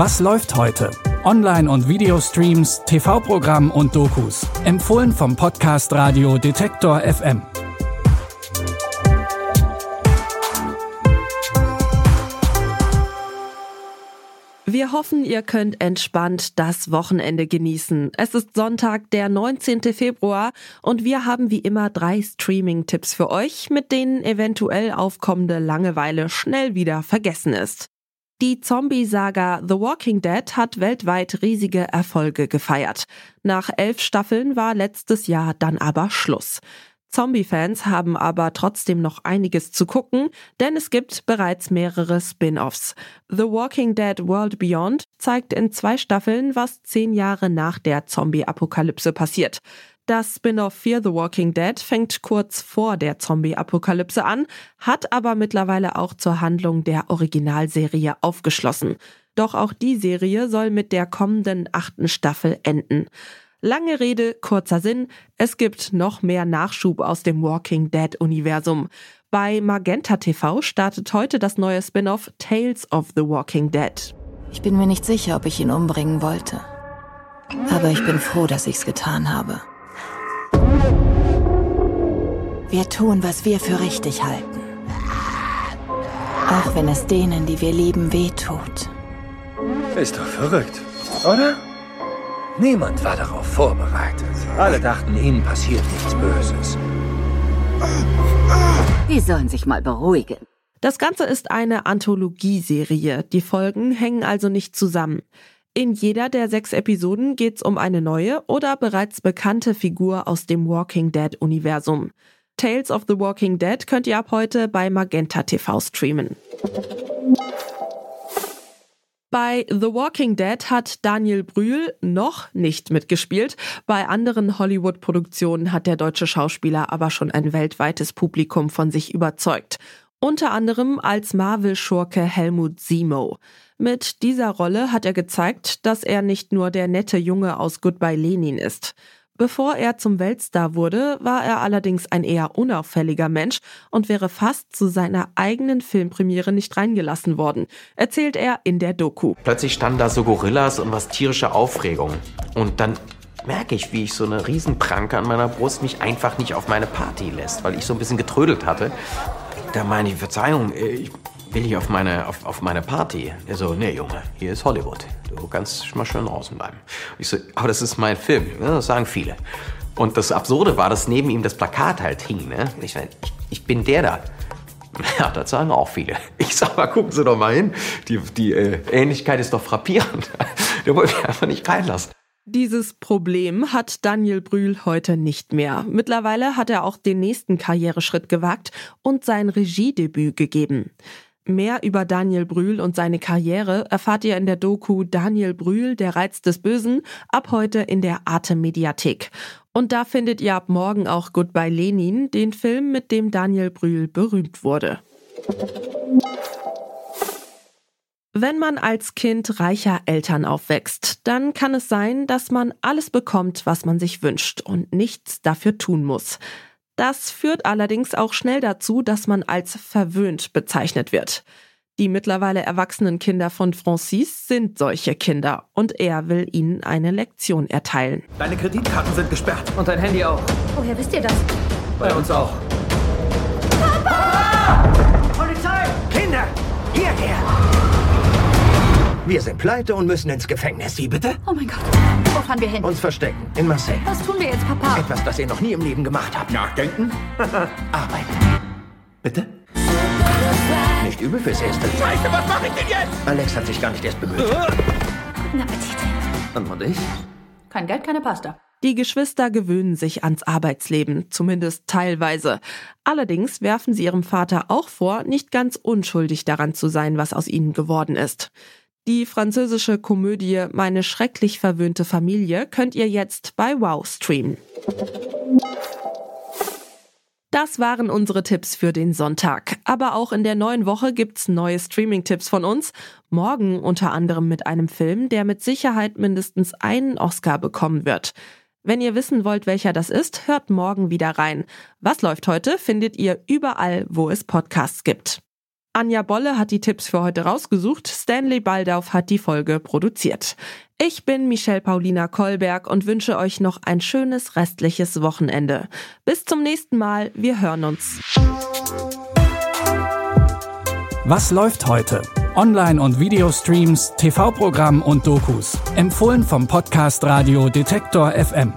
Was läuft heute? Online- und Videostreams, TV-Programm und Dokus. Empfohlen vom Podcast Radio Detektor FM. Wir hoffen, ihr könnt entspannt das Wochenende genießen. Es ist Sonntag, der 19. Februar und wir haben wie immer drei Streaming-Tipps für euch, mit denen eventuell aufkommende Langeweile schnell wieder vergessen ist. Die Zombie-Saga The Walking Dead hat weltweit riesige Erfolge gefeiert. Nach elf Staffeln war letztes Jahr dann aber Schluss. Zombie-Fans haben aber trotzdem noch einiges zu gucken, denn es gibt bereits mehrere Spin-offs. The Walking Dead World Beyond zeigt in zwei Staffeln, was zehn Jahre nach der Zombie-Apokalypse passiert. Das Spin-off Fear the Walking Dead fängt kurz vor der Zombie-Apokalypse an, hat aber mittlerweile auch zur Handlung der Originalserie aufgeschlossen. Doch auch die Serie soll mit der kommenden achten Staffel enden. Lange Rede, kurzer Sinn, es gibt noch mehr Nachschub aus dem Walking Dead-Universum. Bei Magenta TV startet heute das neue Spin-off Tales of the Walking Dead. Ich bin mir nicht sicher, ob ich ihn umbringen wollte. Aber ich bin froh, dass ich's getan habe. Wir tun, was wir für richtig halten. Auch wenn es denen, die wir lieben, wehtut. Ist doch verrückt, oder? Niemand war darauf vorbereitet. Alle dachten, ihnen passiert nichts Böses. Die sollen sich mal beruhigen. Das Ganze ist eine Anthologieserie. Die Folgen hängen also nicht zusammen. In jeder der sechs Episoden geht's um eine neue oder bereits bekannte Figur aus dem Walking Dead-Universum. Tales of the Walking Dead könnt ihr ab heute bei Magenta TV streamen. Bei The Walking Dead hat Daniel Brühl noch nicht mitgespielt. Bei anderen Hollywood-Produktionen hat der deutsche Schauspieler aber schon ein weltweites Publikum von sich überzeugt. Unter anderem als Marvel-Schurke Helmut Simo. Mit dieser Rolle hat er gezeigt, dass er nicht nur der nette Junge aus Goodbye Lenin ist. Bevor er zum Weltstar wurde, war er allerdings ein eher unauffälliger Mensch und wäre fast zu seiner eigenen Filmpremiere nicht reingelassen worden, erzählt er in der Doku. Plötzlich standen da so Gorillas und was tierische Aufregung. Und dann merke ich, wie ich so eine Riesenpranke an meiner Brust mich einfach nicht auf meine Party lässt, weil ich so ein bisschen getrödelt hatte. Da meine ich, Verzeihung, ich will ich auf meine, auf, auf meine Party. Er so, nee, Junge, hier ist Hollywood. Du kannst mal schön draußen bleiben. Ich so, aber das ist mein Film. Ne? Das sagen viele. Und das Absurde war, dass neben ihm das Plakat halt hing. Ne? Ich, ich, ich bin der da. Ja, das sagen auch viele. Ich sag mal, gucken Sie doch mal hin. Die, die äh, Ähnlichkeit ist doch frappierend. Der wollte mich einfach nicht reinlassen. Dieses Problem hat Daniel Brühl heute nicht mehr. Mittlerweile hat er auch den nächsten Karriereschritt gewagt und sein Regiedebüt gegeben. Mehr über Daniel Brühl und seine Karriere erfahrt ihr in der Doku Daniel Brühl, der Reiz des Bösen, ab heute in der Arte Mediathek. Und da findet ihr ab morgen auch Goodbye Lenin, den Film, mit dem Daniel Brühl berühmt wurde. Wenn man als Kind reicher Eltern aufwächst, dann kann es sein, dass man alles bekommt, was man sich wünscht und nichts dafür tun muss. Das führt allerdings auch schnell dazu, dass man als verwöhnt bezeichnet wird. Die mittlerweile erwachsenen Kinder von Francis sind solche Kinder und er will ihnen eine Lektion erteilen. Deine Kreditkarten sind gesperrt. Und dein Handy auch. Woher wisst ihr das? Bei uns auch. Wir sind pleite und müssen ins Gefängnis. Sie bitte? Oh mein Gott. Wo fahren wir hin? Uns verstecken. In Marseille. Was tun wir jetzt, Papa? Etwas, das ihr noch nie im Leben gemacht habt. Nachdenken? Arbeiten. Bitte? Nicht übel fürs Erste. Scheiße, was mache ich denn jetzt? Alex hat sich gar nicht erst bemüht. Guten Appetit. Und, und ich? Kein Geld, keine Pasta. Die Geschwister gewöhnen sich ans Arbeitsleben, zumindest teilweise. Allerdings werfen sie ihrem Vater auch vor, nicht ganz unschuldig daran zu sein, was aus ihnen geworden ist. Die französische Komödie Meine schrecklich verwöhnte Familie könnt ihr jetzt bei Wow streamen. Das waren unsere Tipps für den Sonntag. Aber auch in der neuen Woche gibt's neue Streaming-Tipps von uns. Morgen unter anderem mit einem Film, der mit Sicherheit mindestens einen Oscar bekommen wird. Wenn ihr wissen wollt, welcher das ist, hört morgen wieder rein. Was läuft heute, findet ihr überall, wo es Podcasts gibt. Anja Bolle hat die Tipps für heute rausgesucht. Stanley Baldauf hat die Folge produziert. Ich bin Michelle Paulina Kolberg und wünsche euch noch ein schönes restliches Wochenende. Bis zum nächsten Mal. Wir hören uns. Was läuft heute? Online- und Videostreams, TV-Programm und Dokus. Empfohlen vom Podcast Radio Detektor FM.